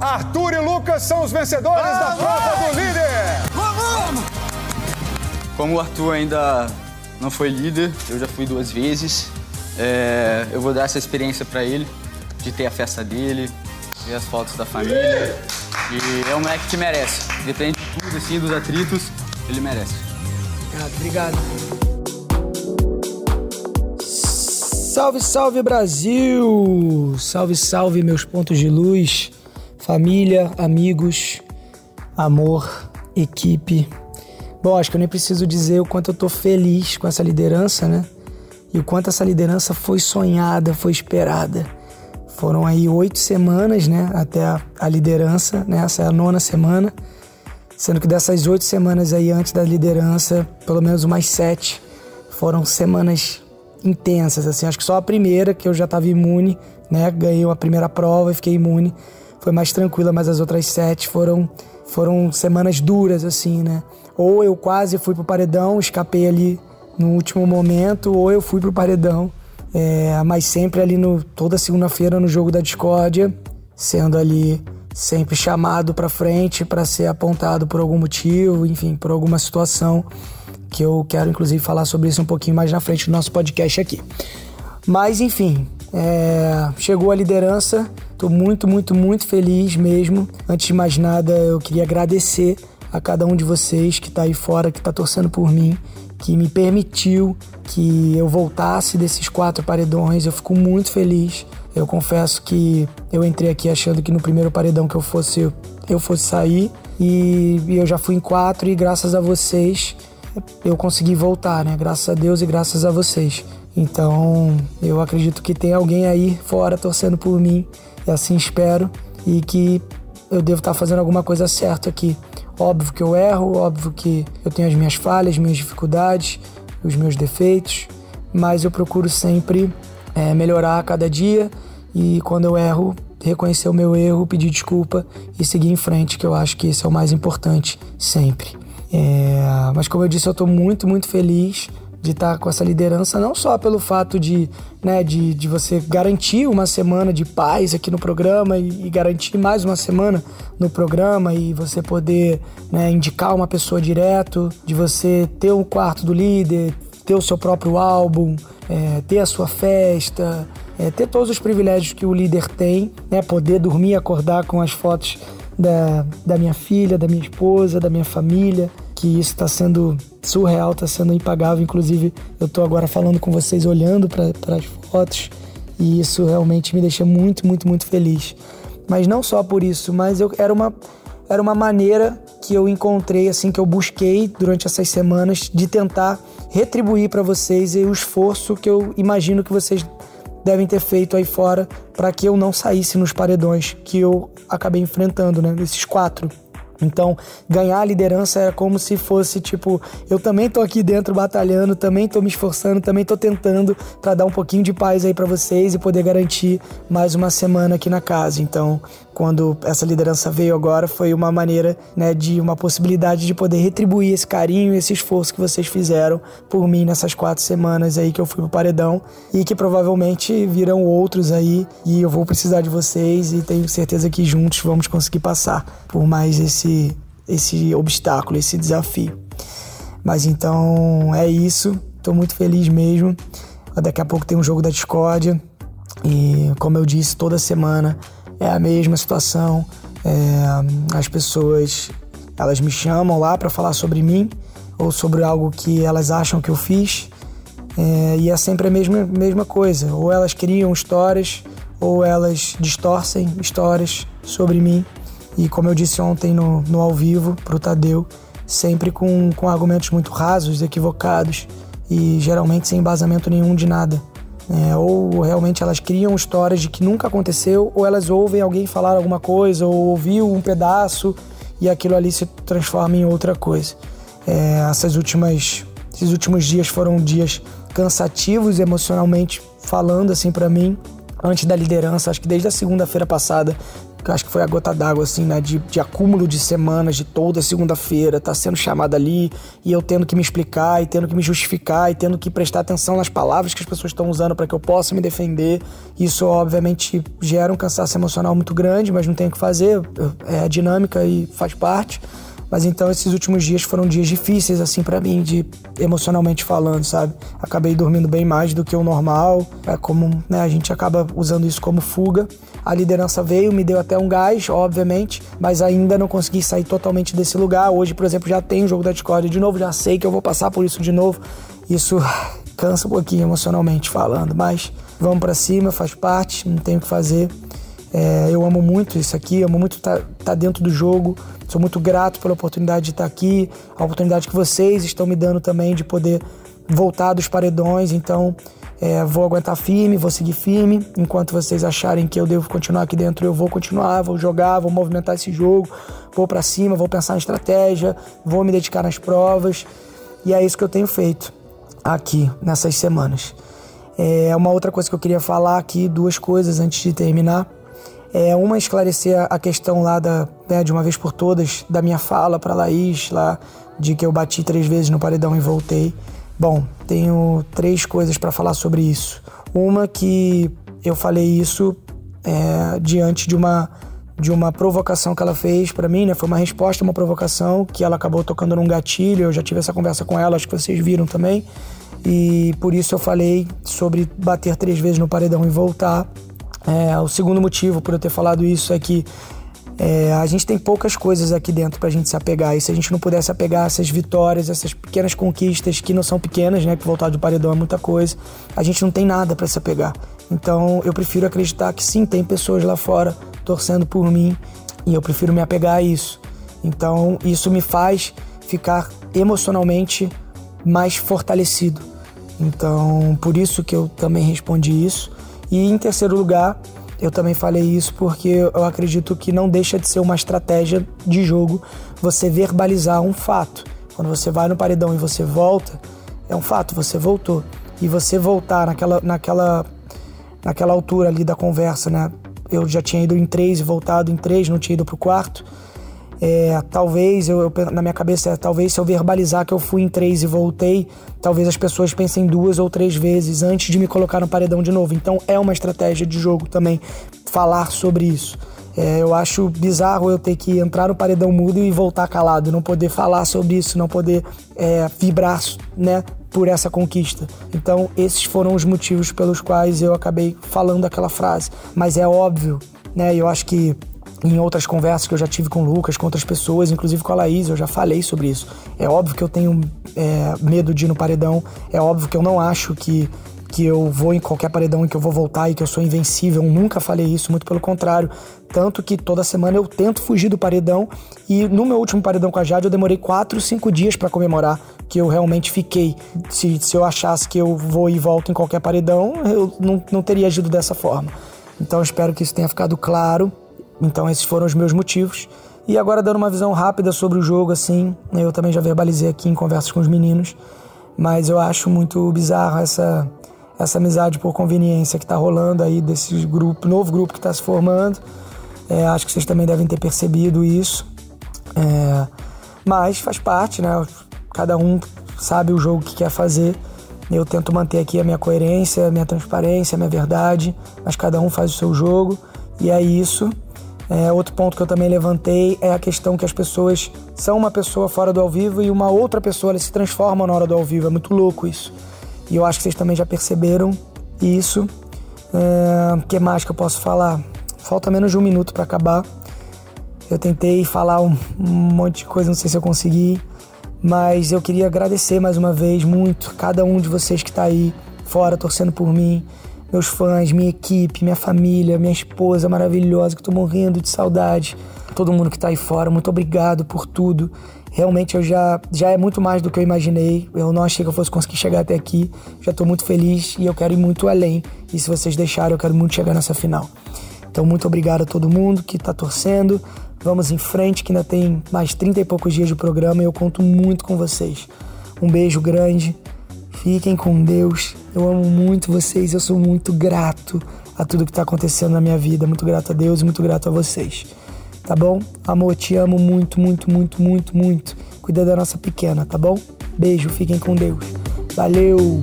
Arthur e Lucas são os vencedores da prova do líder. Vamos! Como o Arthur ainda não foi líder, eu já fui duas vezes. É, eu vou dar essa experiência para ele, de ter a festa dele, ver as fotos da família. E é um moleque que merece. Depende de tudo, assim, dos atritos, ele merece. Obrigado, obrigado. Salve, salve Brasil! Salve, salve meus pontos de luz, família, amigos, amor, equipe. Bom, acho que eu nem preciso dizer o quanto eu tô feliz com essa liderança, né? E o quanto essa liderança foi sonhada, foi esperada. Foram aí oito semanas, né? Até a, a liderança, né? Essa é a nona semana. Sendo que dessas oito semanas aí antes da liderança, pelo menos umas sete foram semanas intensas, assim. Acho que só a primeira, que eu já estava imune, né? Ganhei a primeira prova e fiquei imune. Foi mais tranquila, mas as outras sete foram, foram semanas duras, assim, né? Ou eu quase fui pro paredão, escapei ali no último momento, ou eu fui pro paredão. É, mas sempre ali no toda segunda-feira no jogo da discórdia, sendo ali sempre chamado para frente para ser apontado por algum motivo, enfim, por alguma situação que eu quero inclusive falar sobre isso um pouquinho mais na frente do nosso podcast aqui. Mas enfim, é, chegou a liderança, estou muito, muito, muito feliz mesmo. Antes de mais nada, eu queria agradecer a cada um de vocês que está aí fora, que está torcendo por mim, que me permitiu que eu voltasse desses quatro paredões. Eu fico muito feliz. Eu confesso que eu entrei aqui achando que no primeiro paredão que eu fosse eu fosse sair e, e eu já fui em quatro e graças a vocês eu consegui voltar, né? Graças a Deus e graças a vocês. Então, eu acredito que tem alguém aí fora torcendo por mim, e assim espero, e que eu devo estar fazendo alguma coisa certa aqui. Óbvio que eu erro, óbvio que eu tenho as minhas falhas, minhas dificuldades, os meus defeitos, mas eu procuro sempre é, melhorar a cada dia e quando eu erro, reconhecer o meu erro, pedir desculpa e seguir em frente, que eu acho que esse é o mais importante sempre. É, mas como eu disse, eu estou muito, muito feliz de estar com essa liderança, não só pelo fato de, né, de, de você garantir uma semana de paz aqui no programa e, e garantir mais uma semana no programa e você poder né, indicar uma pessoa direto, de você ter um quarto do líder, ter o seu próprio álbum, é, ter a sua festa, é, ter todos os privilégios que o líder tem, né, poder dormir acordar com as fotos da, da minha filha, da minha esposa, da minha família, que isso está sendo surreal, está sendo impagável. Inclusive, eu estou agora falando com vocês, olhando para as fotos, e isso realmente me deixa muito, muito, muito feliz. Mas não só por isso, mas eu era uma era uma maneira que eu encontrei assim que eu busquei durante essas semanas de tentar retribuir para vocês o esforço que eu imagino que vocês devem ter feito aí fora para que eu não saísse nos paredões que eu acabei enfrentando, né? Esses quatro. Então, ganhar a liderança era como se fosse tipo, eu também tô aqui dentro batalhando, também tô me esforçando, também tô tentando para dar um pouquinho de paz aí para vocês e poder garantir mais uma semana aqui na casa. Então, quando essa liderança veio agora, foi uma maneira, né, de uma possibilidade de poder retribuir esse carinho, esse esforço que vocês fizeram por mim nessas quatro semanas aí que eu fui pro paredão e que provavelmente virão outros aí e eu vou precisar de vocês e tenho certeza que juntos vamos conseguir passar por mais esse esse obstáculo, esse desafio. Mas então é isso, estou muito feliz mesmo. Daqui a pouco tem um jogo da discórdia e como eu disse toda semana é a mesma situação. É, as pessoas elas me chamam lá para falar sobre mim ou sobre algo que elas acham que eu fiz é, e é sempre a mesma, mesma coisa. Ou elas criam histórias ou elas distorcem histórias sobre mim. E como eu disse ontem no, no ao vivo pro Tadeu, sempre com, com argumentos muito rasos, equivocados e geralmente sem embasamento nenhum de nada. É, ou realmente elas criam histórias de que nunca aconteceu, ou elas ouvem alguém falar alguma coisa, ou ouviu um pedaço e aquilo ali se transforma em outra coisa. É, essas últimas, esses últimos dias foram dias cansativos emocionalmente falando assim para mim, antes da liderança. Acho que desde a segunda-feira passada acho que foi a gota d'água, assim, né? De, de acúmulo de semanas, de toda segunda-feira, tá sendo chamada ali e eu tendo que me explicar e tendo que me justificar e tendo que prestar atenção nas palavras que as pessoas estão usando para que eu possa me defender. Isso, obviamente, gera um cansaço emocional muito grande, mas não tem o que fazer, é a dinâmica e faz parte. Mas então esses últimos dias foram dias difíceis assim para mim, de emocionalmente falando, sabe? Acabei dormindo bem mais do que o normal, é como, né, a gente acaba usando isso como fuga. A liderança veio, me deu até um gás, obviamente, mas ainda não consegui sair totalmente desse lugar. Hoje, por exemplo, já tem o jogo da Discord de novo, já sei que eu vou passar por isso de novo. Isso cansa um pouquinho emocionalmente falando, mas vamos para cima, faz parte, não tenho o que fazer. É, eu amo muito isso aqui, amo muito estar tá, tá dentro do jogo. Sou muito grato pela oportunidade de estar aqui, a oportunidade que vocês estão me dando também de poder voltar dos paredões. Então, é, vou aguentar firme, vou seguir firme. Enquanto vocês acharem que eu devo continuar aqui dentro, eu vou continuar, vou jogar, vou movimentar esse jogo, vou para cima, vou pensar em estratégia, vou me dedicar nas provas. E é isso que eu tenho feito aqui nessas semanas. É uma outra coisa que eu queria falar aqui, duas coisas antes de terminar. É, uma esclarecer a questão lá da, né, de uma vez por todas da minha fala para Laís lá de que eu bati três vezes no paredão e voltei. Bom, tenho três coisas para falar sobre isso. Uma que eu falei isso é, diante de uma de uma provocação que ela fez para mim, né? Foi uma resposta a uma provocação que ela acabou tocando num gatilho. Eu já tive essa conversa com ela, acho que vocês viram também. E por isso eu falei sobre bater três vezes no paredão e voltar. É, o segundo motivo por eu ter falado isso é que é, a gente tem poucas coisas aqui dentro pra gente se apegar. E se a gente não pudesse apegar essas vitórias, essas pequenas conquistas, que não são pequenas, né? Que voltar do paredão é muita coisa, a gente não tem nada para se apegar. Então eu prefiro acreditar que sim, tem pessoas lá fora torcendo por mim e eu prefiro me apegar a isso. Então isso me faz ficar emocionalmente mais fortalecido. Então por isso que eu também respondi isso. E em terceiro lugar, eu também falei isso porque eu acredito que não deixa de ser uma estratégia de jogo você verbalizar um fato. Quando você vai no paredão e você volta, é um fato, você voltou. E você voltar naquela, naquela, naquela altura ali da conversa, né? Eu já tinha ido em três e voltado em três, não tinha ido pro quarto. É, talvez, eu, eu, na minha cabeça, é, talvez se eu verbalizar que eu fui em três e voltei, talvez as pessoas pensem duas ou três vezes antes de me colocar no paredão de novo. Então é uma estratégia de jogo também falar sobre isso. É, eu acho bizarro eu ter que entrar no paredão mudo e voltar calado, não poder falar sobre isso, não poder é, vibrar né, por essa conquista. Então, esses foram os motivos pelos quais eu acabei falando aquela frase. Mas é óbvio, né? Eu acho que em outras conversas que eu já tive com o Lucas, com outras pessoas, inclusive com a Laís, eu já falei sobre isso. É óbvio que eu tenho é, medo de ir no paredão, é óbvio que eu não acho que, que eu vou em qualquer paredão e que eu vou voltar e que eu sou invencível. Eu nunca falei isso, muito pelo contrário. Tanto que toda semana eu tento fugir do paredão e no meu último paredão com a Jade eu demorei 4, 5 dias para comemorar que eu realmente fiquei. Se, se eu achasse que eu vou e volto em qualquer paredão, eu não, não teria agido dessa forma. Então espero que isso tenha ficado claro. Então esses foram os meus motivos. E agora dando uma visão rápida sobre o jogo, assim, eu também já verbalizei aqui em conversas com os meninos, mas eu acho muito bizarro essa essa amizade por conveniência que está rolando aí desse grupo, novo grupo que está se formando. É, acho que vocês também devem ter percebido isso. É, mas faz parte, né? Cada um sabe o jogo que quer fazer. Eu tento manter aqui a minha coerência, a minha transparência, a minha verdade, mas cada um faz o seu jogo e é isso. É, outro ponto que eu também levantei é a questão que as pessoas são uma pessoa fora do ao vivo e uma outra pessoa se transformam na hora do ao vivo. É muito louco isso. E eu acho que vocês também já perceberam isso. O é, que mais que eu posso falar? Falta menos de um minuto para acabar. Eu tentei falar um, um monte de coisa, não sei se eu consegui. Mas eu queria agradecer mais uma vez muito cada um de vocês que está aí fora torcendo por mim meus fãs, minha equipe, minha família, minha esposa maravilhosa, que eu tô morrendo de saudade. Todo mundo que tá aí fora, muito obrigado por tudo. Realmente eu já, já é muito mais do que eu imaginei. Eu não achei que eu fosse conseguir chegar até aqui. Já tô muito feliz e eu quero ir muito além. E se vocês deixarem, eu quero muito chegar nessa final. Então, muito obrigado a todo mundo que tá torcendo. Vamos em frente, que ainda tem mais 30 e poucos dias de programa e eu conto muito com vocês. Um beijo grande. Fiquem com Deus. Eu amo muito vocês, eu sou muito grato a tudo que tá acontecendo na minha vida. Muito grato a Deus muito grato a vocês. Tá bom? Amor, te amo muito, muito, muito, muito, muito. Cuida da nossa pequena, tá bom? Beijo, fiquem com Deus. Valeu!